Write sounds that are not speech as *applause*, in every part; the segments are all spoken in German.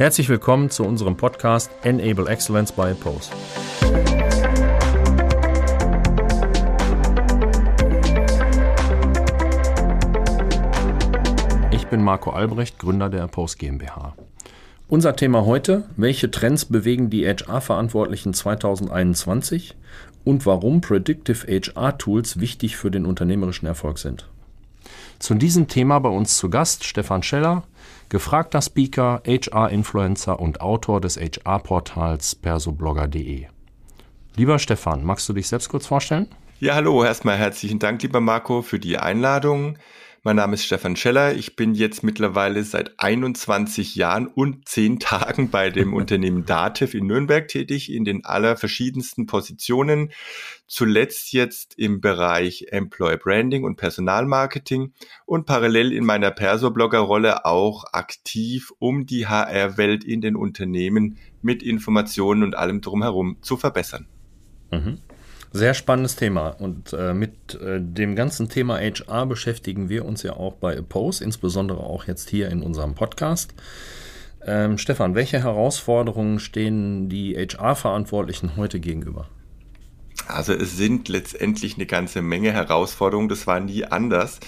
Herzlich willkommen zu unserem Podcast Enable Excellence by Post. Ich bin Marco Albrecht, Gründer der Post GmbH. Unser Thema heute, welche Trends bewegen die HR-Verantwortlichen 2021 und warum Predictive HR-Tools wichtig für den unternehmerischen Erfolg sind. Zu diesem Thema bei uns zu Gast Stefan Scheller, gefragter Speaker, HR-Influencer und Autor des HR-Portals persoblogger.de. Lieber Stefan, magst du dich selbst kurz vorstellen? Ja, hallo, erstmal herzlichen Dank, lieber Marco, für die Einladung. Mein Name ist Stefan Scheller. Ich bin jetzt mittlerweile seit 21 Jahren und 10 Tagen bei dem *laughs* Unternehmen Dativ in Nürnberg tätig, in den allerverschiedensten Positionen. Zuletzt jetzt im Bereich Employer Branding und Personalmarketing und parallel in meiner Perso-Blogger-Rolle auch aktiv, um die HR-Welt in den Unternehmen mit Informationen und allem drumherum zu verbessern. Mhm. Sehr spannendes Thema. Und äh, mit äh, dem ganzen Thema HR beschäftigen wir uns ja auch bei Oppose, insbesondere auch jetzt hier in unserem Podcast. Ähm, Stefan, welche Herausforderungen stehen die HR-Verantwortlichen heute gegenüber? Also es sind letztendlich eine ganze Menge Herausforderungen, das war nie anders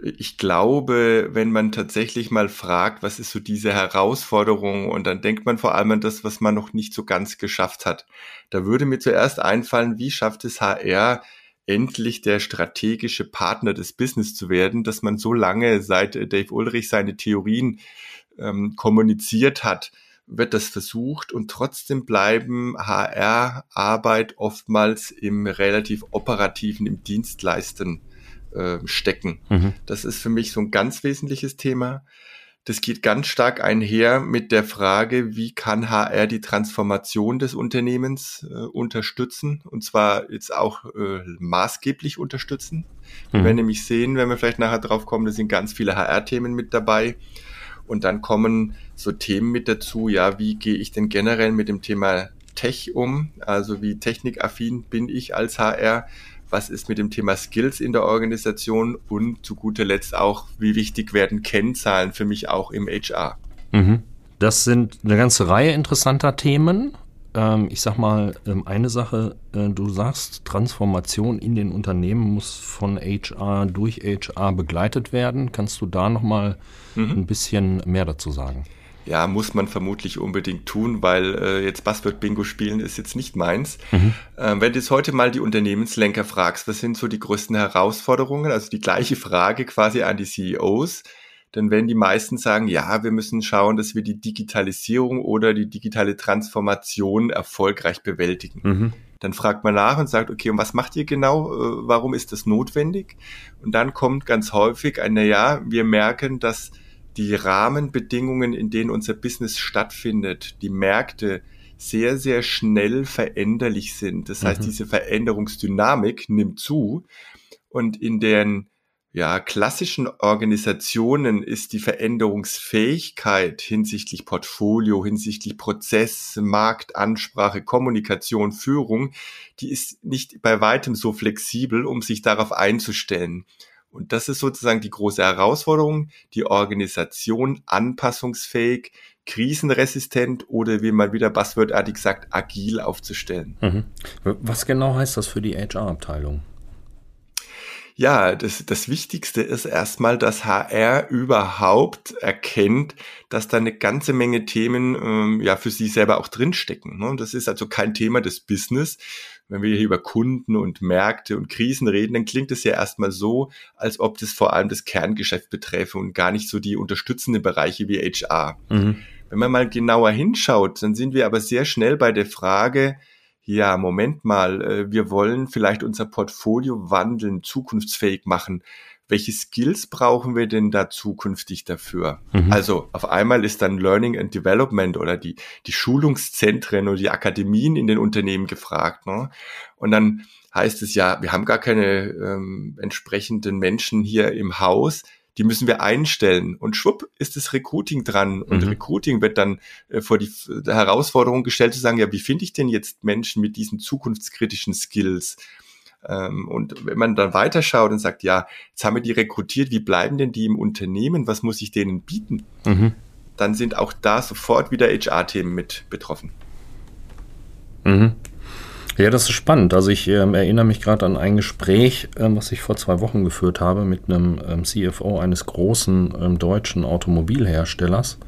ich glaube, wenn man tatsächlich mal fragt, was ist so diese Herausforderung und dann denkt man vor allem an das, was man noch nicht so ganz geschafft hat. Da würde mir zuerst einfallen, wie schafft es HR, endlich der strategische Partner des Business zu werden, dass man so lange seit Dave Ulrich seine Theorien ähm, kommuniziert hat, wird das versucht und trotzdem bleiben HR-Arbeit oftmals im relativ operativen, im Dienstleisten äh, stecken. Mhm. Das ist für mich so ein ganz wesentliches Thema. Das geht ganz stark einher mit der Frage, wie kann HR die Transformation des Unternehmens äh, unterstützen und zwar jetzt auch äh, maßgeblich unterstützen. Mhm. Wir werden nämlich sehen, wenn wir vielleicht nachher drauf kommen, da sind ganz viele HR-Themen mit dabei. Und dann kommen so Themen mit dazu, ja, wie gehe ich denn generell mit dem Thema Tech um? Also wie technikaffin bin ich als HR? was ist mit dem Thema Skills in der Organisation und zu guter Letzt auch, wie wichtig werden Kennzahlen für mich auch im HR. Mhm. Das sind eine ganze Reihe interessanter Themen. Ähm, ich sag mal, ähm, eine Sache, äh, du sagst, Transformation in den Unternehmen muss von HR durch HR begleitet werden. Kannst du da nochmal mhm. ein bisschen mehr dazu sagen? ja, muss man vermutlich unbedingt tun, weil äh, jetzt Buzzword-Bingo spielen ist jetzt nicht meins. Mhm. Ähm, wenn du jetzt heute mal die Unternehmenslenker fragst, was sind so die größten Herausforderungen, also die gleiche Frage quasi an die CEOs, dann werden die meisten sagen, ja, wir müssen schauen, dass wir die Digitalisierung oder die digitale Transformation erfolgreich bewältigen. Mhm. Dann fragt man nach und sagt, okay, und was macht ihr genau? Äh, warum ist das notwendig? Und dann kommt ganz häufig ein, na ja, wir merken, dass die Rahmenbedingungen, in denen unser Business stattfindet, die Märkte sehr, sehr schnell veränderlich sind. Das heißt, mhm. diese Veränderungsdynamik nimmt zu und in den ja, klassischen Organisationen ist die Veränderungsfähigkeit hinsichtlich Portfolio, hinsichtlich Prozess, Markt, Ansprache, Kommunikation, Führung, die ist nicht bei weitem so flexibel, um sich darauf einzustellen. Und das ist sozusagen die große Herausforderung, die Organisation anpassungsfähig, krisenresistent oder wie man wieder buzzwordartig sagt, agil aufzustellen. Mhm. Was genau heißt das für die HR-Abteilung? Ja, das, das Wichtigste ist erstmal, dass HR überhaupt erkennt, dass da eine ganze Menge Themen ähm, ja für sie selber auch drinstecken. Ne? Das ist also kein Thema des Business, wenn wir hier über Kunden und Märkte und Krisen reden, dann klingt es ja erstmal so, als ob das vor allem das Kerngeschäft beträfe und gar nicht so die unterstützenden Bereiche wie HR. Mhm. Wenn man mal genauer hinschaut, dann sind wir aber sehr schnell bei der Frage, ja, Moment mal, äh, wir wollen vielleicht unser Portfolio wandeln, zukunftsfähig machen welche Skills brauchen wir denn da zukünftig dafür? Mhm. Also auf einmal ist dann Learning and Development oder die, die Schulungszentren oder die Akademien in den Unternehmen gefragt. Ne? Und dann heißt es ja, wir haben gar keine ähm, entsprechenden Menschen hier im Haus, die müssen wir einstellen. Und schwupp ist das Recruiting dran. Und mhm. Recruiting wird dann äh, vor die Herausforderung gestellt zu sagen, ja, wie finde ich denn jetzt Menschen mit diesen zukunftskritischen Skills? Ähm, und wenn man dann weiterschaut und sagt, ja, jetzt haben wir die rekrutiert, wie bleiben denn die im Unternehmen? Was muss ich denen bieten? Mhm. dann sind auch da sofort wieder HR-Themen mit betroffen. Mhm. Ja, das ist spannend. Also ich ähm, erinnere mich gerade an ein Gespräch, ähm, was ich vor zwei Wochen geführt habe mit einem ähm, CFO eines großen ähm, deutschen Automobilherstellers,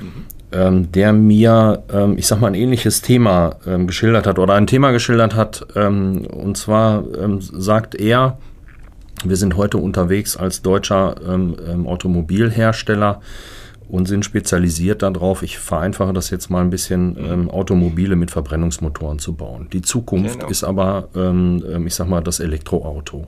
mhm. Ähm, der mir, ähm, ich sag mal, ein ähnliches Thema geschildert hat oder ein Thema geschildert hat. und zwar sagt er, wir sind heute unterwegs als deutscher Automobilhersteller und sind spezialisiert darauf, ich vereinfache das jetzt mal ein bisschen, ähm, Automobile mit Verbrennungsmotoren zu bauen. Die Zukunft genau. ist aber, ähm, ähm, ich sag mal, das Elektroauto.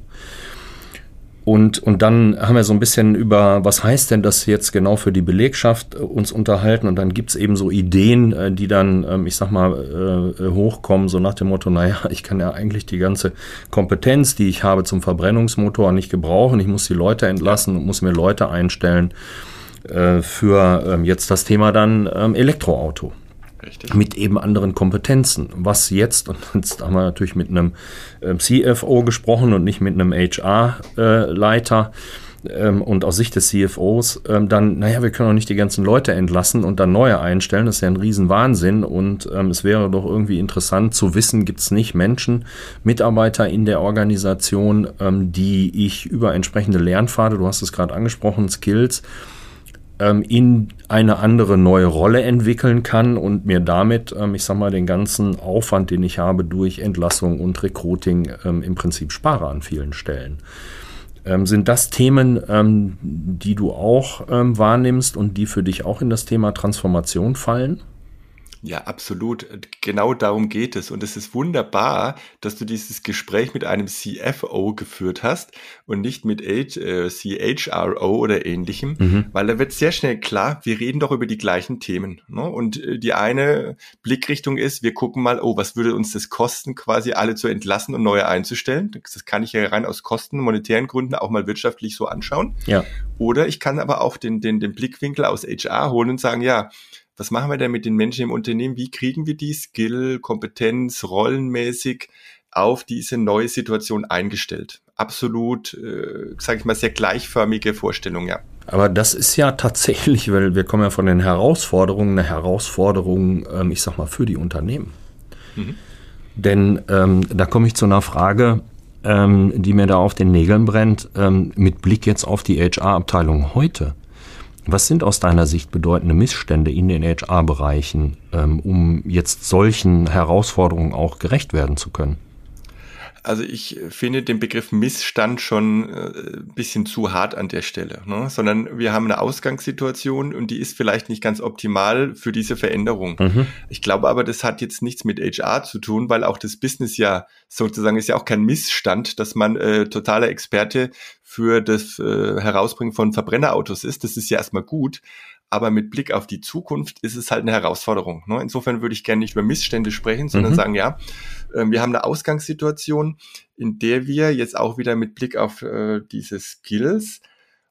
Und, und dann haben wir so ein bisschen über, was heißt denn das jetzt genau für die Belegschaft äh, uns unterhalten. Und dann gibt's eben so Ideen, äh, die dann, ähm, ich sag mal, äh, hochkommen, so nach dem Motto, naja, ich kann ja eigentlich die ganze Kompetenz, die ich habe zum Verbrennungsmotor, nicht gebrauchen. Ich muss die Leute entlassen und muss mir Leute einstellen äh, für ähm, jetzt das Thema dann ähm, Elektroauto. Richtig. Mit eben anderen Kompetenzen. Was jetzt, und jetzt haben wir natürlich mit einem ähm, CFO gesprochen und nicht mit einem HR-Leiter. Ähm, und aus Sicht des CFOs ähm, dann, naja, wir können doch nicht die ganzen Leute entlassen und dann neue einstellen. Das ist ja ein Riesenwahnsinn. Und ähm, es wäre doch irgendwie interessant zu wissen, gibt es nicht Menschen, Mitarbeiter in der Organisation, die ich über entsprechende Lernpfade, du hast es gerade angesprochen, Skills, ähm, in eine andere neue Rolle entwickeln kann und mir damit, ähm, ich sag mal, den ganzen Aufwand, den ich habe durch Entlassung und Recruiting ähm, im Prinzip spare an vielen Stellen. Ähm, sind das Themen, ähm, die du auch ähm, wahrnimmst und die für dich auch in das Thema Transformation fallen? Ja, absolut. Genau darum geht es. Und es ist wunderbar, dass du dieses Gespräch mit einem CFO geführt hast und nicht mit H, äh, CHRO oder ähnlichem, mhm. weil da wird sehr schnell klar, wir reden doch über die gleichen Themen. Ne? Und äh, die eine Blickrichtung ist, wir gucken mal, oh, was würde uns das kosten, quasi alle zu entlassen und neue einzustellen? Das kann ich ja rein aus Kosten, monetären Gründen auch mal wirtschaftlich so anschauen. Ja. Oder ich kann aber auch den, den, den Blickwinkel aus HR holen und sagen, ja, was machen wir denn mit den Menschen im Unternehmen? Wie kriegen wir die Skill, Kompetenz, rollenmäßig auf diese neue Situation eingestellt? Absolut, äh, sage ich mal, sehr gleichförmige Vorstellung, ja. Aber das ist ja tatsächlich, weil wir kommen ja von den Herausforderungen, eine Herausforderung, ähm, ich sag mal, für die Unternehmen. Mhm. Denn ähm, da komme ich zu einer Frage, ähm, die mir da auf den Nägeln brennt, ähm, mit Blick jetzt auf die HR-Abteilung heute. Was sind aus deiner Sicht bedeutende Missstände in den HR-Bereichen, ähm, um jetzt solchen Herausforderungen auch gerecht werden zu können? Also ich finde den Begriff Missstand schon äh, ein bisschen zu hart an der Stelle, ne? sondern wir haben eine Ausgangssituation und die ist vielleicht nicht ganz optimal für diese Veränderung. Mhm. Ich glaube aber, das hat jetzt nichts mit HR zu tun, weil auch das Business ja sozusagen ist ja auch kein Missstand, dass man äh, totaler Experte für das äh, Herausbringen von Verbrennerautos ist. Das ist ja erstmal gut aber mit Blick auf die Zukunft ist es halt eine Herausforderung. Ne? Insofern würde ich gerne nicht über Missstände sprechen, sondern mhm. sagen, ja, äh, wir haben eine Ausgangssituation, in der wir jetzt auch wieder mit Blick auf äh, diese Skills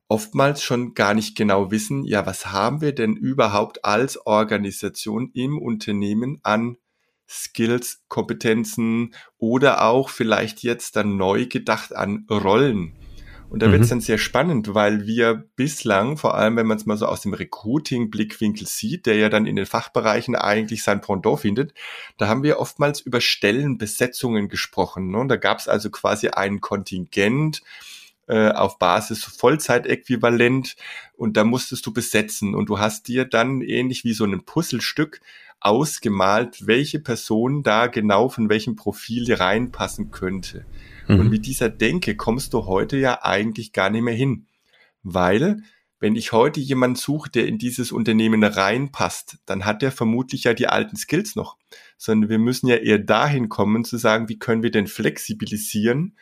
oftmals schon gar nicht genau wissen, ja, was haben wir denn überhaupt als Organisation im Unternehmen an Skills, Kompetenzen oder auch vielleicht jetzt dann neu gedacht an Rollen. Und da mhm. wird es dann sehr spannend, weil wir bislang, vor allem wenn man es mal so aus dem Recruiting-Blickwinkel sieht, der ja dann in den Fachbereichen eigentlich sein Pendant findet, da haben wir oftmals über Stellenbesetzungen gesprochen. Ne? Und da gab es also quasi ein Kontingent, äh, auf Basis Vollzeitäquivalent und da musstest du besetzen und du hast dir dann ähnlich wie so ein Puzzlestück ausgemalt, welche Person da genau von welchem Profil reinpassen könnte. Mhm. Und mit dieser Denke kommst du heute ja eigentlich gar nicht mehr hin. Weil, wenn ich heute jemanden suche, der in dieses Unternehmen reinpasst, dann hat der vermutlich ja die alten Skills noch. Sondern wir müssen ja eher dahin kommen zu sagen, wie können wir denn flexibilisieren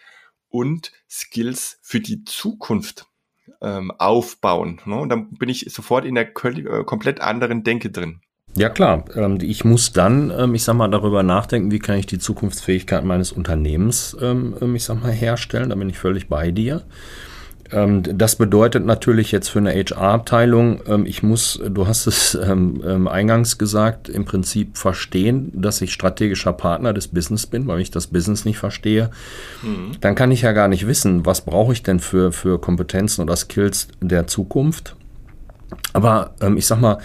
und Skills für die Zukunft ähm, aufbauen. Ne? Und dann bin ich sofort in der äh, komplett anderen Denke drin. Ja klar, ähm, ich muss dann, ähm, ich sag mal, darüber nachdenken, wie kann ich die Zukunftsfähigkeit meines Unternehmens, ähm, ich sag mal, herstellen. Da bin ich völlig bei dir. Das bedeutet natürlich jetzt für eine HR-Abteilung, ich muss, du hast es *laughs* eingangs gesagt, im Prinzip verstehen, dass ich strategischer Partner des Business bin, weil ich das Business nicht verstehe. Mhm. Dann kann ich ja gar nicht wissen, was brauche ich denn für, für Kompetenzen oder Skills der Zukunft Aber ich sag mal,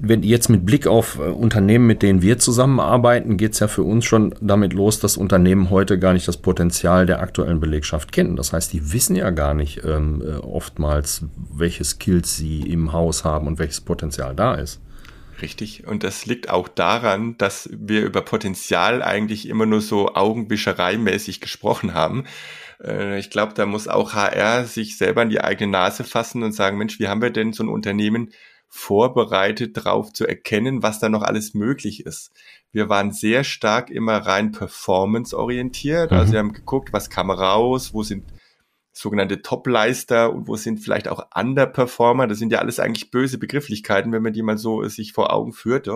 wenn jetzt mit Blick auf äh, Unternehmen, mit denen wir zusammenarbeiten, geht es ja für uns schon damit los, dass Unternehmen heute gar nicht das Potenzial der aktuellen Belegschaft kennen. Das heißt, die wissen ja gar nicht ähm, äh, oftmals, welche Skills sie im Haus haben und welches Potenzial da ist. Richtig. Und das liegt auch daran, dass wir über Potenzial eigentlich immer nur so augenwischereimäßig gesprochen haben. Äh, ich glaube, da muss auch HR sich selber in die eigene Nase fassen und sagen, Mensch, wie haben wir denn so ein Unternehmen vorbereitet, darauf zu erkennen, was da noch alles möglich ist. Wir waren sehr stark immer rein performance-orientiert. Also mhm. Also wir haben geguckt, was kam raus, wo sind sogenannte Topleister und wo sind vielleicht auch Underperformer. Das sind ja alles eigentlich böse Begrifflichkeiten, wenn man die mal so sich vor Augen führt.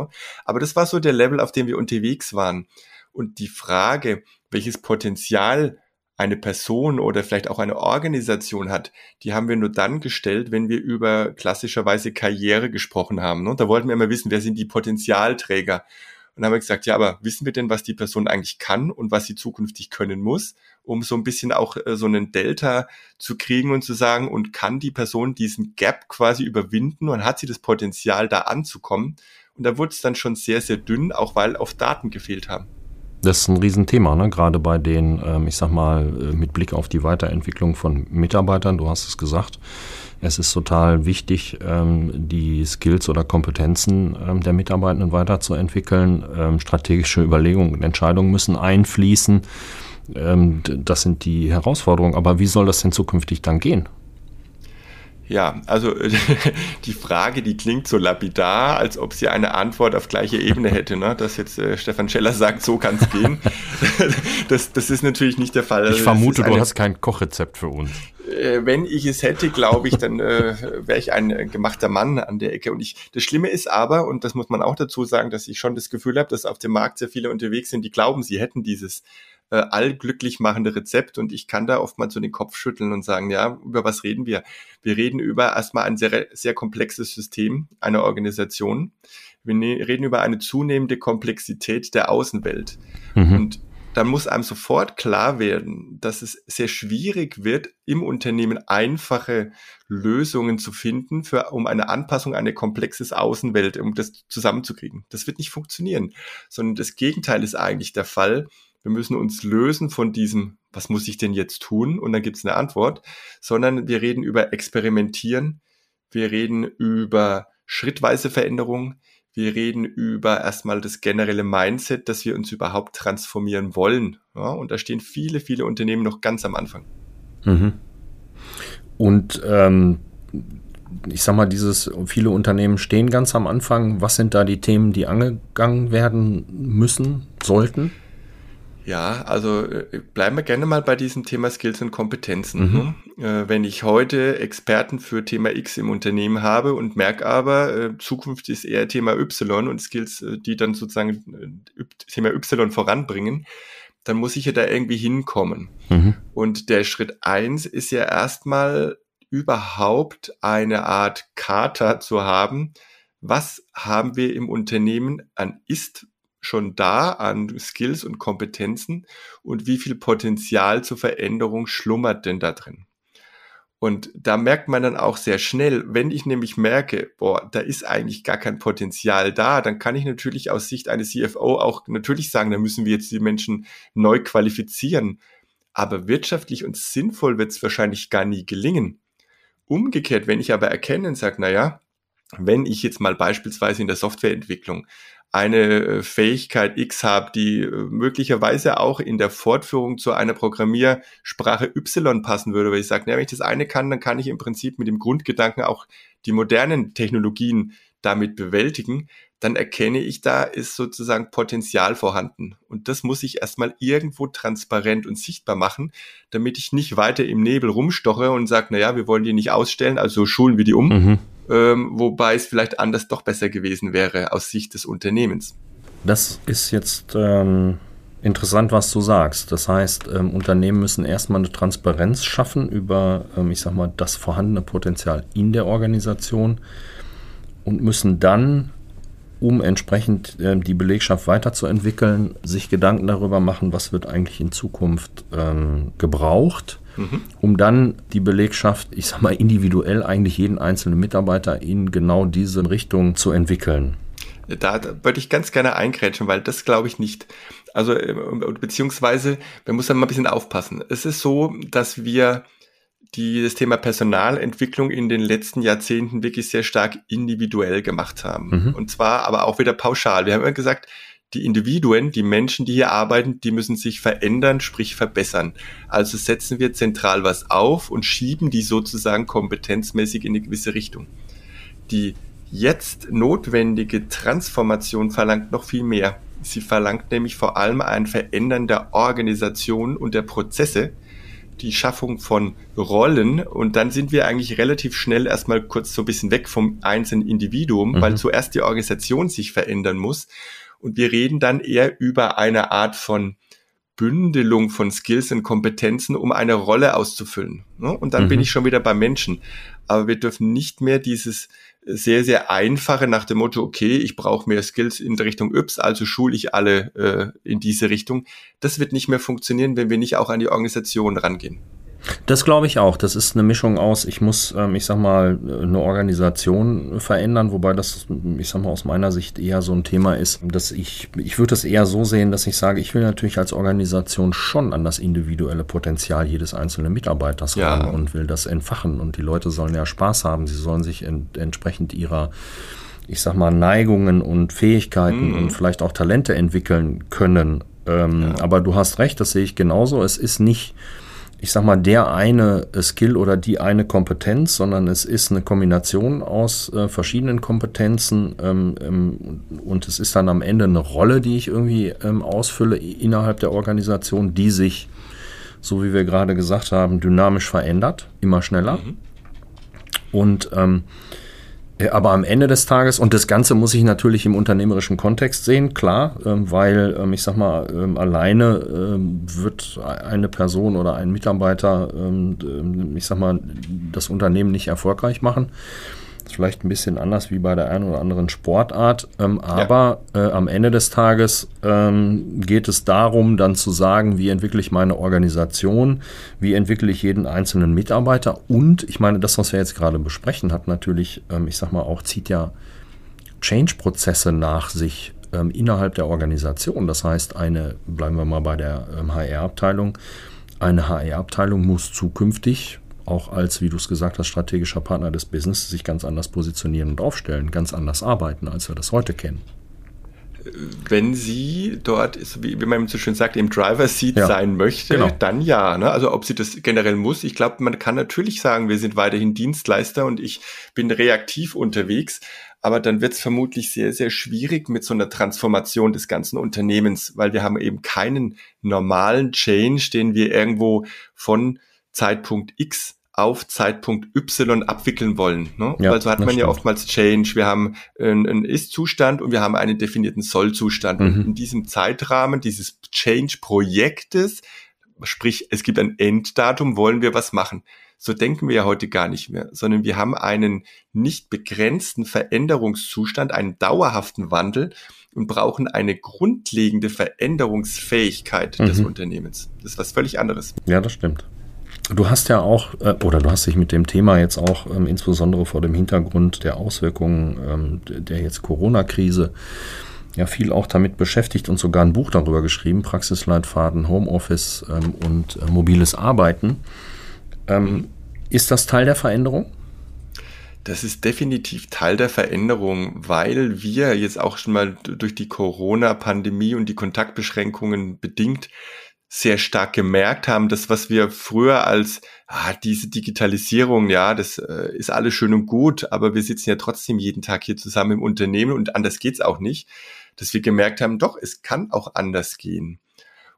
Aber das war so der Level, auf dem wir unterwegs waren. Und die Frage, welches Potenzial eine Person oder vielleicht auch eine Organisation hat, die haben wir nur dann gestellt, wenn wir über klassischerweise Karriere gesprochen haben. Und ne? da wollten wir immer wissen, wer sind die Potenzialträger. Und dann haben wir gesagt, ja, aber wissen wir denn, was die Person eigentlich kann und was sie zukünftig können muss, um so ein bisschen auch äh, so einen Delta zu kriegen und zu sagen, und kann die Person diesen Gap quasi überwinden und hat sie das Potenzial, da anzukommen? Und da wurde es dann schon sehr, sehr dünn, auch weil auf Daten gefehlt haben. Das ist ein Riesenthema, ne? gerade bei den, ähm, ich sag mal, äh, mit Blick auf die Weiterentwicklung von Mitarbeitern, du hast es gesagt. Es ist total wichtig, ähm, die Skills oder Kompetenzen ähm, der Mitarbeitenden weiterzuentwickeln. Strategische Überlegungen und Entscheidungen müssen einfließen. Das sind die Herausforderungen. Aber wie soll das denn zukünftig dann gehen? Ja, also *laughs* die Frage, die klingt so lapidar, als ob sie eine Antwort auf gleicher Ebene hätte. Ne? Dass jetzt äh, Stefan Scheller sagt, so kann es gehen. *laughs* das, das ist natürlich nicht der Fall. Ich also, vermute, eine, du hast kein Kochrezept für uns. Äh, wenn ich es hätte, glaube ich, dann äh, wäre ich ein äh, gemachter Mann an der Ecke. Und ich, das Schlimme ist aber, und das muss man auch dazu sagen, dass ich schon das Gefühl habe, dass auf dem Markt sehr viele unterwegs sind, die glauben, sie hätten dieses äh, allglücklich machende Rezept und ich kann da oftmals so den Kopf schütteln und sagen, ja, über was reden wir? Wir reden über erstmal ein sehr, sehr komplexes System einer Organisation. Wir ne reden über eine zunehmende Komplexität der Außenwelt. Mhm. Und dann muss einem sofort klar werden, dass es sehr schwierig wird, im Unternehmen einfache Lösungen zu finden, für, um eine Anpassung an eine komplexes Außenwelt, um das zusammenzukriegen. Das wird nicht funktionieren, sondern das Gegenteil ist eigentlich der Fall wir müssen uns lösen von diesem, was muss ich denn jetzt tun? Und dann gibt es eine Antwort, sondern wir reden über Experimentieren, wir reden über schrittweise Veränderung, wir reden über erstmal das generelle Mindset, dass wir uns überhaupt transformieren wollen. Ja, und da stehen viele, viele Unternehmen noch ganz am Anfang. Mhm. Und ähm, ich sag mal, dieses, viele Unternehmen stehen ganz am Anfang. Was sind da die Themen, die angegangen werden müssen, sollten? Ja, also äh, bleiben wir gerne mal bei diesem Thema Skills und Kompetenzen. Mhm. Ne? Äh, wenn ich heute Experten für Thema X im Unternehmen habe und merke aber, äh, Zukunft ist eher Thema Y und Skills, die dann sozusagen Thema Y voranbringen, dann muss ich ja da irgendwie hinkommen. Mhm. Und der Schritt eins ist ja erstmal überhaupt eine Art Charta zu haben. Was haben wir im Unternehmen an Ist schon da an Skills und Kompetenzen und wie viel Potenzial zur Veränderung schlummert denn da drin? Und da merkt man dann auch sehr schnell, wenn ich nämlich merke, boah, da ist eigentlich gar kein Potenzial da, dann kann ich natürlich aus Sicht eines CFO auch natürlich sagen, da müssen wir jetzt die Menschen neu qualifizieren. Aber wirtschaftlich und sinnvoll wird es wahrscheinlich gar nie gelingen. Umgekehrt, wenn ich aber erkenne und sage, naja, wenn ich jetzt mal beispielsweise in der Softwareentwicklung eine äh, Fähigkeit X habe, die äh, möglicherweise auch in der Fortführung zu einer Programmiersprache Y passen würde, weil ich sage, ja, wenn ich das eine kann, dann kann ich im Prinzip mit dem Grundgedanken auch die modernen Technologien damit bewältigen, dann erkenne ich, da ist sozusagen Potenzial vorhanden. Und das muss ich erstmal irgendwo transparent und sichtbar machen, damit ich nicht weiter im Nebel rumstoche und sage, naja, wir wollen die nicht ausstellen, also schulen wir die um. Mhm ähm, wobei es vielleicht anders doch besser gewesen wäre aus Sicht des Unternehmens. Das ist jetzt ähm, interessant, was du sagst. Das heißt, ähm, Unternehmen müssen erstmal eine Transparenz schaffen über, ähm, ich sag mal, das vorhandene Potenzial in der Organisation und müssen dann um entsprechend äh, die Belegschaft weiterzuentwickeln, sich Gedanken darüber machen, was wird eigentlich in Zukunft ähm, gebraucht, mhm. um dann die Belegschaft, ich sag mal individuell eigentlich jeden einzelnen Mitarbeiter in genau diese Richtung zu entwickeln. Da, da würde ich ganz gerne eingrätschen, weil das glaube ich nicht. Also, äh, beziehungsweise, man muss da mal ein bisschen aufpassen. Es ist so, dass wir die das Thema Personalentwicklung in den letzten Jahrzehnten wirklich sehr stark individuell gemacht haben. Mhm. Und zwar aber auch wieder pauschal. Wir haben immer gesagt, die Individuen, die Menschen, die hier arbeiten, die müssen sich verändern, sprich verbessern. Also setzen wir zentral was auf und schieben die sozusagen kompetenzmäßig in eine gewisse Richtung. Die jetzt notwendige Transformation verlangt noch viel mehr. Sie verlangt nämlich vor allem ein Verändern der Organisation und der Prozesse, die Schaffung von Rollen und dann sind wir eigentlich relativ schnell erstmal kurz so ein bisschen weg vom einzelnen Individuum, mhm. weil zuerst die Organisation sich verändern muss und wir reden dann eher über eine Art von Bündelung von Skills und Kompetenzen, um eine Rolle auszufüllen. Ne? Und dann mhm. bin ich schon wieder bei Menschen. Aber wir dürfen nicht mehr dieses sehr, sehr einfache nach dem Motto, okay, ich brauche mehr Skills in der Richtung Yps, also schule ich alle äh, in diese Richtung. Das wird nicht mehr funktionieren, wenn wir nicht auch an die Organisation rangehen. Das glaube ich auch. Das ist eine Mischung aus, ich muss, ähm, ich sag mal, eine Organisation verändern, wobei das, ich sag mal, aus meiner Sicht eher so ein Thema ist, dass ich, ich würde das eher so sehen, dass ich sage, ich will natürlich als Organisation schon an das individuelle Potenzial jedes einzelnen Mitarbeiters ja. ran und will das entfachen. Und die Leute sollen ja Spaß haben. Sie sollen sich ent, entsprechend ihrer ich sag mal, Neigungen und Fähigkeiten mhm. und vielleicht auch Talente entwickeln können. Ähm, ja. Aber du hast recht, das sehe ich genauso. Es ist nicht ich sag mal, der eine Skill oder die eine Kompetenz, sondern es ist eine Kombination aus äh, verschiedenen Kompetenzen ähm, ähm, und es ist dann am Ende eine Rolle, die ich irgendwie ähm, ausfülle innerhalb der Organisation, die sich, so wie wir gerade gesagt haben, dynamisch verändert, immer schneller. Mhm. Und ähm, äh, aber am Ende des Tages, und das Ganze muss ich natürlich im unternehmerischen Kontext sehen, klar, ähm, weil ähm, ich sag mal, ähm, alleine wird eine Person oder ein Mitarbeiter, ich sag mal, das Unternehmen nicht erfolgreich machen vielleicht ein bisschen anders wie bei der einen oder anderen Sportart, ähm, aber ja. äh, am Ende des Tages ähm, geht es darum, dann zu sagen, wie entwickle ich meine Organisation, wie entwickle ich jeden einzelnen Mitarbeiter und ich meine, das, was wir jetzt gerade besprechen, hat natürlich, ähm, ich sag mal auch, zieht ja Change-Prozesse nach sich ähm, innerhalb der Organisation. Das heißt, eine, bleiben wir mal bei der HR-Abteilung, ähm, eine HR-Abteilung muss zukünftig auch als, wie du es gesagt hast, strategischer Partner des Business sich ganz anders positionieren und aufstellen, ganz anders arbeiten, als wir das heute kennen. Wenn sie dort, wie, man so schön sagt, im Driver Seat ja, sein möchte, genau. dann ja. Ne? Also ob sie das generell muss. Ich glaube, man kann natürlich sagen, wir sind weiterhin Dienstleister und ich bin reaktiv unterwegs. Aber dann wird es vermutlich sehr, sehr schwierig mit so einer Transformation des ganzen Unternehmens, weil wir haben eben keinen normalen Change, den wir irgendwo von Zeitpunkt X auf Zeitpunkt Y abwickeln wollen. Ne? Ja, also hat man ja oftmals Change. Wir haben einen, Ist-Zustand und wir haben einen definierten Soll-Zustand. Mhm. Und in diesem Zeitrahmen dieses Change-Projektes, sprich es gibt ein Enddatum, wollen wir was machen. So denken wir ja heute gar nicht mehr, sondern wir haben einen nicht begrenzten Veränderungszustand, einen dauerhaften Wandel und brauchen eine grundlegende Veränderungsfähigkeit mhm. des Unternehmens. Das ist was völlig anderes. Ja, das stimmt. Du hast ja auch, äh, oder du hast dich mit dem Thema jetzt auch ähm, insbesondere vor dem Hintergrund der Auswirkungen ähm, der jetzt Corona-Krise ja viel auch damit beschäftigt und sogar ein Buch darüber geschrieben, Praxisleitfaden, Homeoffice ähm, und äh, mobiles Arbeiten. Ist das Teil der Veränderung? Das ist definitiv Teil der Veränderung, weil wir jetzt auch schon mal durch die Corona-Pandemie und die Kontaktbeschränkungen bedingt sehr stark gemerkt haben, dass was wir früher als ah, diese Digitalisierung, ja, das äh, ist alles schön und gut, aber wir sitzen ja trotzdem jeden Tag hier zusammen im Unternehmen und anders geht's auch nicht, dass wir gemerkt haben, doch, es kann auch anders gehen.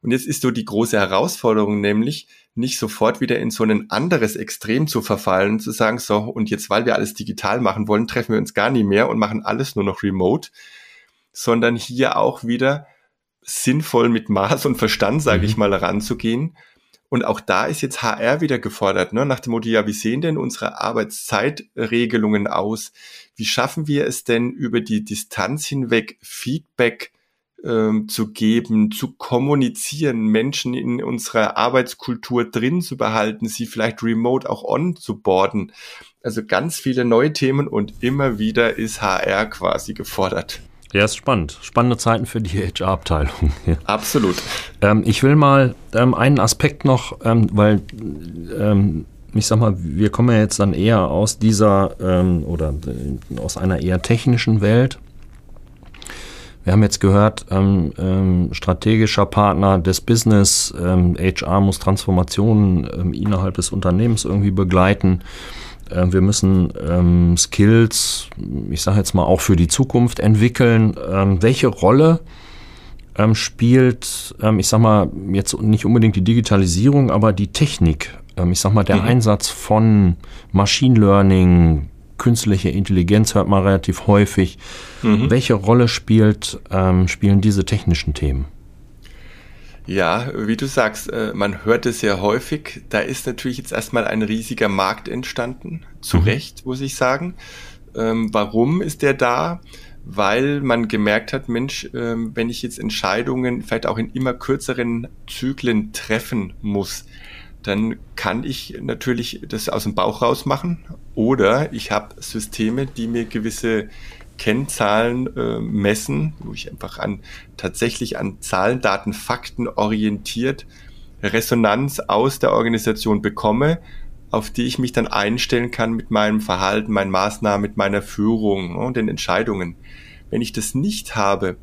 Und jetzt ist so die große Herausforderung, nämlich nicht sofort wieder in so ein anderes Extrem zu verfallen, zu sagen, so, und jetzt, weil wir alles digital machen wollen, treffen wir uns gar nie mehr und machen alles nur noch remote, sondern hier auch wieder sinnvoll mit Maß und Verstand, sage mhm. ich mal, ranzugehen Und auch da ist jetzt HR wieder gefordert, ne? nach dem Motto, ja, wie sehen denn unsere Arbeitszeitregelungen aus? Wie schaffen wir es denn über die Distanz hinweg Feedback ähm, zu geben, zu kommunizieren, Menschen in unserer Arbeitskultur drin zu behalten, sie vielleicht remote auch on zu boarden? Also ganz viele neue Themen und immer wieder ist HR quasi gefordert. Ja, ist spannend. Spannende Zeiten für die *laughs* HR-Abteilung. Absolut. Ähm, ich will mal ähm, einen Aspekt noch, ähm, weil ähm, ich sag mal, wir kommen ja jetzt dann eher aus dieser ähm, oder äh, aus einer eher technischen Welt. Wir haben jetzt gehört, ähm, strategischer Partner des Business, HR muss Transformationen innerhalb des Unternehmens irgendwie begleiten. Äh, wir müssen ähm, Skills, ich sage jetzt mal auch für die Zukunft entwickeln. Ähm, welche Rolle ähm, spielt, ähm, ich sage mal, jetzt nicht unbedingt die Digitalisierung, aber die Technik? Ähm, ich sage mal, der mhm. Einsatz von Machine Learning, künstliche Intelligenz hört man relativ häufig. Mhm. Welche Rolle spielt, ähm, spielen diese technischen Themen? Ja, wie du sagst, äh, man hört es sehr häufig. Da ist natürlich jetzt erstmal ein riesiger Markt entstanden. Zu mhm. Recht, muss ich sagen. Ähm, warum ist der da? Weil man gemerkt hat, Mensch, ähm, wenn ich jetzt Entscheidungen vielleicht auch in immer kürzeren Zyklen treffen muss, dann kann ich natürlich das aus dem Bauch raus machen. Oder ich habe Systeme, die mir gewisse Kennzahlen äh, messen, wo ich einfach an tatsächlich an Zahlen, Daten, Fakten orientiert Resonanz aus der Organisation bekomme, auf die ich mich dann einstellen kann mit meinem Verhalten, meinen Maßnahmen, mit meiner Führung und den Entscheidungen. Wenn ich das nicht habe,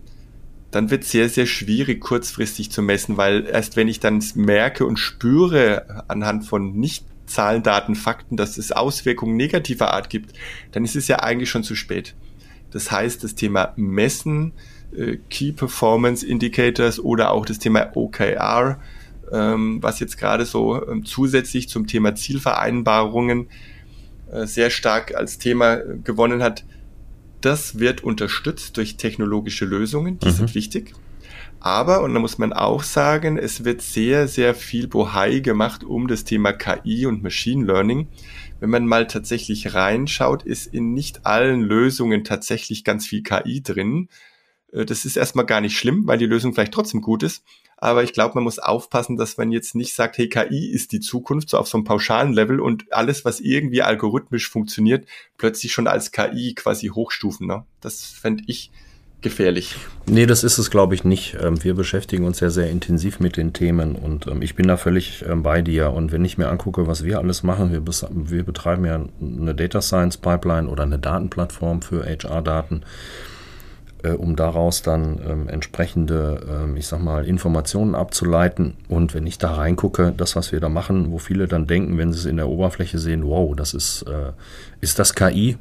dann wird es sehr, sehr schwierig kurzfristig zu messen, weil erst wenn ich dann merke und spüre anhand von nicht Zahlen, Daten, Fakten, dass es Auswirkungen negativer Art gibt, dann ist es ja eigentlich schon zu spät. Das heißt, das Thema Messen, äh, Key Performance Indicators oder auch das Thema OKR, ähm, was jetzt gerade so ähm, zusätzlich zum Thema Zielvereinbarungen äh, sehr stark als Thema äh, gewonnen hat, das wird unterstützt durch technologische Lösungen, die mhm. sind wichtig. Aber, und da muss man auch sagen, es wird sehr, sehr viel Bohai gemacht um das Thema KI und Machine Learning wenn man mal tatsächlich reinschaut, ist in nicht allen Lösungen tatsächlich ganz viel KI drin. Äh, das ist erstmal gar nicht schlimm, weil die Lösung vielleicht trotzdem gut ist. Aber ich glaube, man muss aufpassen, dass man jetzt nicht sagt, hey, KI ist die Zukunft, so auf so einem pauschalen Level und alles, was irgendwie algorithmisch funktioniert, plötzlich schon als KI quasi hochstufen. Ne? Das fände ich gefährlich. Nee, das ist es, glaube ich, nicht. Ähm, wir beschäftigen uns ja sehr intensiv mit den Themen und ähm, ich bin da völlig ähm, bei dir. Und wenn ich mir angucke, was wir alles machen, wir, betreiben ja eine Data Science Pipeline oder eine Datenplattform für HR-Daten, äh, um daraus dann entsprechende, ich sag mal, Informationen abzuleiten. Und wenn ich da reingucke, das, was wir da machen, wo viele dann denken, wenn sie es in der Oberfläche sehen, wow, das ist, äh, ist das KI?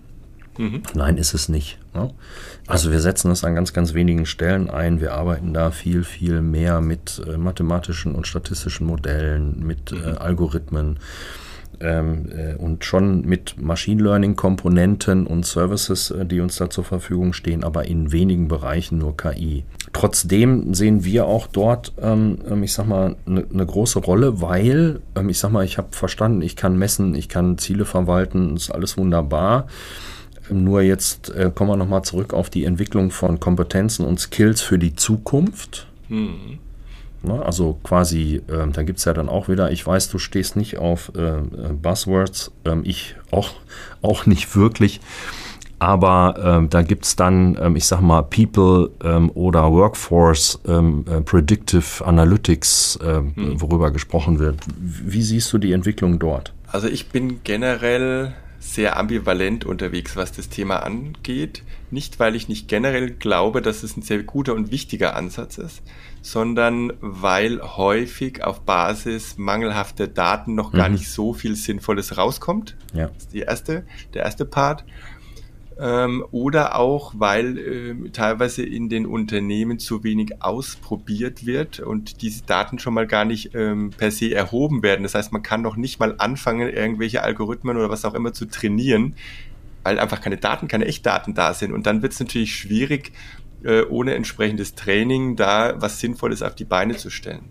Mhm. Nein, ist es nicht. Ne? Also wir setzen das an ganz, ganz wenigen Stellen ein. Wir arbeiten da viel, viel mehr mit äh, mathematischen und statistischen Modellen, mit äh, mhm. Algorithmen ähm, äh, und schon mit Machine Learning-Komponenten und Services, äh, die uns da zur Verfügung stehen, aber in wenigen Bereichen nur KI. Trotzdem sehen wir auch dort, ähm, ähm ich sag mal, eine ne große Rolle, weil, ähm, ich sag mal, ich habe verstanden, ich kann messen, ich kann Ziele verwalten, ist alles wunderbar. Nur jetzt äh, kommen wir nochmal zurück auf die Entwicklung von Kompetenzen und Skills für die Zukunft. Mhm. Na, also quasi, äh, da gibt es ja dann auch wieder, ich weiß, du stehst nicht auf äh, äh Buzzwords, ähm, ich auch, *laughs* auch nicht wirklich. Aber ähm, da gibt es dann, ähm, ich sag mal, People ähm, oder Workforce ähm, äh, Predictive Analytics, ähm, mhm. worüber gesprochen wird. Wie siehst du die Entwicklung dort? Also ich bin generell sehr ambivalent unterwegs, was das Thema angeht. Nicht, weil ich nicht generell glaube, dass es ein sehr guter und wichtiger Ansatz ist, sondern weil häufig auf Basis mangelhafter Daten noch gar mhm. nicht so viel Sinnvolles rauskommt. Ja. Das ist die erste, der erste Part ähm, oder auch, weil äh, teilweise in den Unternehmen zu wenig ausprobiert wird und diese Daten schon mal gar nicht ähm, per se erhoben werden. Das heißt, man kann noch nicht mal anfangen, irgendwelche Algorithmen oder was auch immer zu trainieren, weil einfach keine Daten, keine Echtdaten da sind. Und dann wird es natürlich schwierig, äh, ohne entsprechendes Training da was Sinnvolles auf die Beine zu stellen.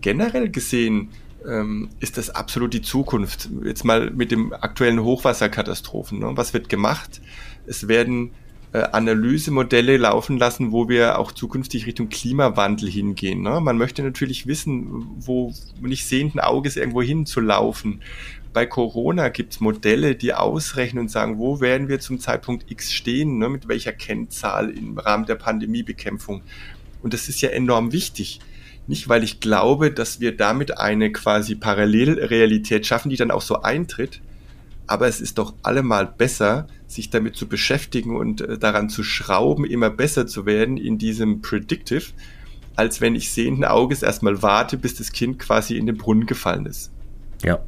Generell gesehen ähm, ist das absolut die Zukunft. Jetzt mal mit dem aktuellen Hochwasserkatastrophen. Ne? Was wird gemacht? Es werden äh, Analysemodelle laufen lassen, wo wir auch zukünftig Richtung Klimawandel hingehen. Ne? Man möchte natürlich wissen, wo nicht sehenden Auges irgendwo hinzulaufen. Bei Corona gibt es Modelle, die ausrechnen und sagen, wo werden wir zum Zeitpunkt X stehen, ne? mit welcher Kennzahl im Rahmen der Pandemiebekämpfung. Und das ist ja enorm wichtig. Nicht, weil ich glaube, dass wir damit eine quasi Parallelrealität schaffen, die dann auch so eintritt, aber es ist doch allemal besser, sich damit zu beschäftigen und äh, daran zu schrauben, immer besser zu werden in diesem Predictive, als wenn ich sehenden Auges erstmal warte, bis das Kind quasi in den Brunnen gefallen ist. Ja,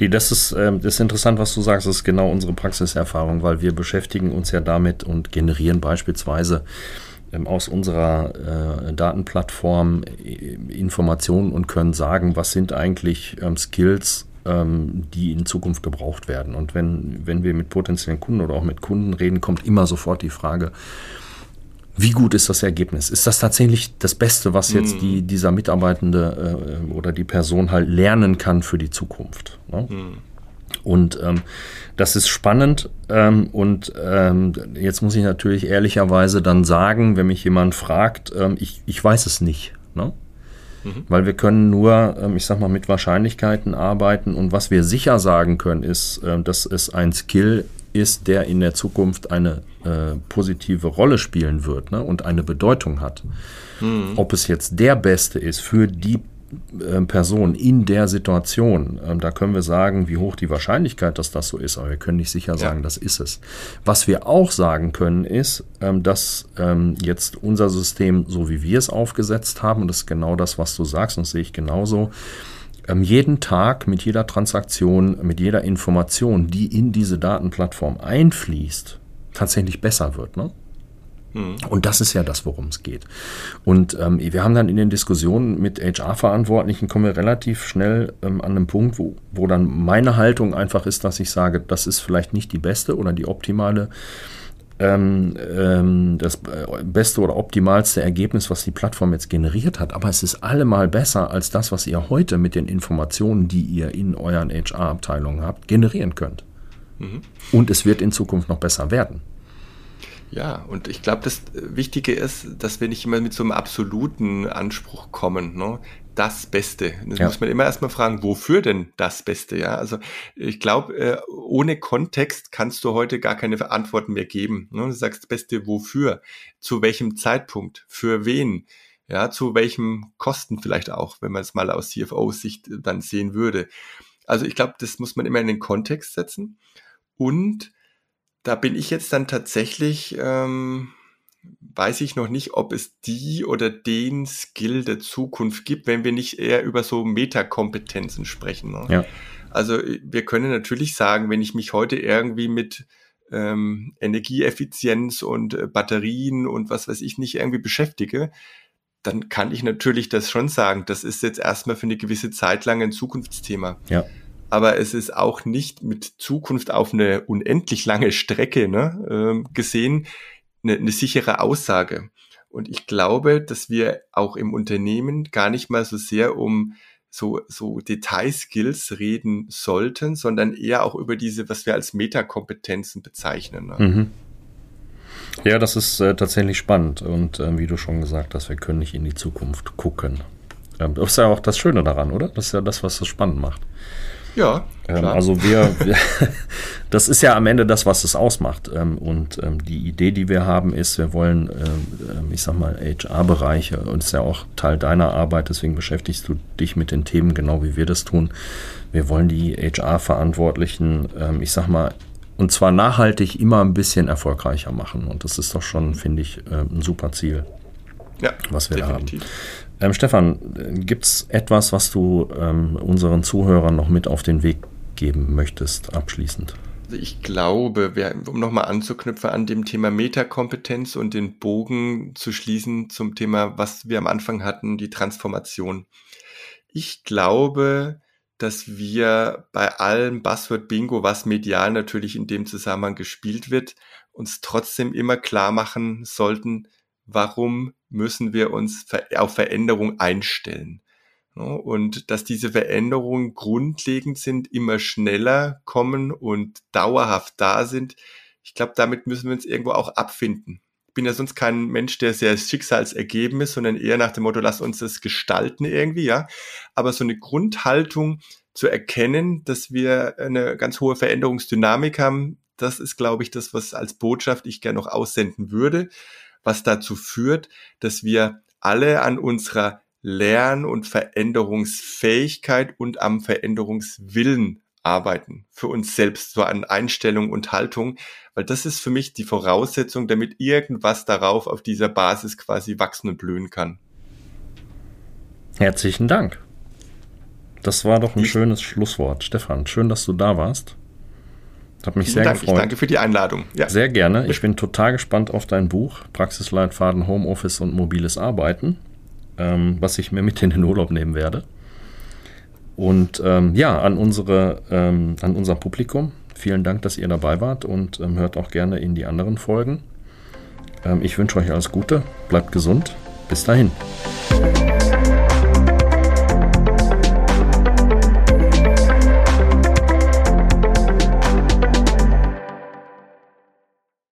die, das, ist, äh, das ist interessant, was du sagst. Das ist genau unsere Praxiserfahrung, weil wir beschäftigen uns ja damit und generieren beispielsweise aus unserer äh, Datenplattform äh, Informationen und können sagen, was sind eigentlich ähm, Skills, ähm, die in Zukunft gebraucht werden. Und wenn, wenn wir mit potenziellen Kunden oder auch mit Kunden reden, kommt immer sofort die Frage, wie gut ist das Ergebnis? Ist das tatsächlich das Beste, was jetzt die, mhm. dieser Mitarbeitende äh, oder die Person halt lernen kann für die Zukunft? Ne? Mhm. Und ähm, das ist spannend. Ähm, und ähm, jetzt muss ich natürlich ehrlicherweise dann sagen, wenn mich jemand fragt, ähm, ich, ich weiß es nicht. Ne? Mhm. Weil wir können nur, ähm, ich sag mal, mit Wahrscheinlichkeiten arbeiten. Und was wir sicher sagen können, ist, ähm, dass es ein Skill ist, der in der Zukunft eine äh, positive Rolle spielen wird ne, und eine Bedeutung hat. Mhm. Ob es jetzt der Beste ist für die Person in der Situation, ähm, da können wir sagen, wie hoch die Wahrscheinlichkeit, dass das so ist, aber wir können nicht sicher sagen, ja. das ist es. Was wir auch sagen können, ist, ähm, dass jetzt unser System, so wie wir es aufgesetzt haben, und das ist genau das, was du sagst, und das sehe ich genauso, jeden Tag mit jeder Transaktion, mit jeder Information, die in diese Datenplattform einfließt, tatsächlich besser wird. Ne? Mhm. Und das ist ja das, worum es geht. Und ähm, wir haben dann in den Diskussionen mit HR-Verantwortlichen kommen wir relativ schnell ähm, an einen Punkt, wo, wo dann meine Haltung einfach ist, dass ich sage, das ist vielleicht nicht die beste oder die optimale ähm, ähm, das äh, beste oder optimalste Ergebnis, was die Plattform jetzt generiert hat. Aber es ist allemal besser als das, was ihr heute mit den Informationen, die ihr in euren HR-Abteilungen habt, generieren könnt. Mhm. Und es wird in Zukunft noch besser werden. Ja, und ich glaube, das Wichtige ist, dass wir nicht immer mit so einem absoluten Anspruch kommen. Ne? Das Beste. Das ja. muss man immer erstmal fragen, wofür denn das Beste? Ja, also ich glaube, äh, ohne Kontext kannst du heute gar keine Antworten mehr geben. Ne? Du sagst Beste, wofür? Zu welchem Zeitpunkt? Für wen? Ja, zu welchem Kosten vielleicht auch, wenn man es mal aus CFO-Sicht dann sehen würde. Also ich glaube, das muss man immer in den Kontext setzen. Und da bin ich jetzt dann tatsächlich, ähm, weiß ich noch nicht, ob es die oder den Skill der Zukunft gibt, wenn wir nicht eher über so Metakompetenzen sprechen. Ne? Ja. Also wir können natürlich sagen, wenn ich mich heute irgendwie mit ähm, Energieeffizienz und äh, Batterien und was weiß ich nicht irgendwie beschäftige, dann kann ich natürlich das schon sagen. Das ist jetzt erstmal für eine gewisse Zeit lang ein Zukunftsthema. Ja aber es ist auch nicht mit Zukunft auf eine unendlich lange Strecke ne, äh, gesehen eine, eine sichere Aussage. Und ich glaube, dass wir auch im Unternehmen gar nicht mal so sehr um so, so Detailskills reden sollten, sondern eher auch über diese, was wir als Metakompetenzen bezeichnen. Ne? Mhm. Ja, das ist äh, tatsächlich spannend. Und äh, wie du schon gesagt hast, wir können nicht in die Zukunft gucken. Ähm, das ist ja auch das Schöne daran, oder? Das ist ja das, was es spannend macht. Ja. Ähm, also wir, wir, *laughs* das ist ja am Ende das, was es ausmacht. Ähm, und ähm, die Idee, die wir haben, ist, wir wollen, ich sag mal, HR-Bereiche, und ist ja auch Teil deiner Arbeit, deswegen beschäftigst du dich mit den Themen genau wie wir das tun. Wir wollen die HR-Verantwortlichen, ich sag mal, und zwar nachhaltig immer ein bisschen erfolgreicher machen. Und das ist doch schon, finde ich, ein super Ziel, ja, was wir definitiv. da haben. Ähm, Stefan, gibt es etwas, was du ähm, unseren Zuhörern noch mit auf den Weg geben möchtest, abschließend? Also ich glaube, um nochmal anzuknüpfen an dem Thema Metakompetenz und den Bogen zu schließen zum Thema, was wir am Anfang hatten, die Transformation. Ich glaube, dass wir bei allem Buzzword-Bingo, was medial natürlich in dem Zusammenhang gespielt wird, uns trotzdem immer klar machen sollten, warum müssen wir uns auf Veränderung einstellen? Und dass diese Veränderungen grundlegend sind, immer schneller kommen und dauerhaft da sind. Ich glaube, damit müssen wir uns irgendwo auch abfinden. Ich bin ja sonst kein Mensch, der sehr schicksalsergeben ist, sondern eher nach dem Motto, lass uns das gestalten irgendwie, ja. Aber so eine Grundhaltung zu erkennen, dass wir eine ganz hohe Veränderungsdynamik haben, das ist, glaube ich, das, was als Botschaft ich gerne noch aussenden würde, was dazu führt, dass wir alle an unserer Lern- und Veränderungsfähigkeit und am Veränderungswillen arbeiten. Für uns selbst, so an Einstellung und Haltung, weil das ist für mich die Voraussetzung, damit irgendwas darauf auf dieser Basis quasi wachsen und blühen kann. Herzlichen Dank. Das war doch ein ich, schönes Schlusswort. Stefan, schön, dass du da warst. Hat mich sehr Dank. gefreut. Danke für die Einladung. Ja. Sehr gerne. Ich bin total gespannt auf dein Buch Praxisleitfaden Homeoffice und mobiles Arbeiten ähm, was ich mir mit in den Urlaub nehmen werde. Und ähm, ja, an, unsere, ähm, an unser Publikum, vielen Dank, dass ihr dabei wart und ähm, hört auch gerne in die anderen Folgen. Ähm, ich wünsche euch alles Gute, bleibt gesund, bis dahin.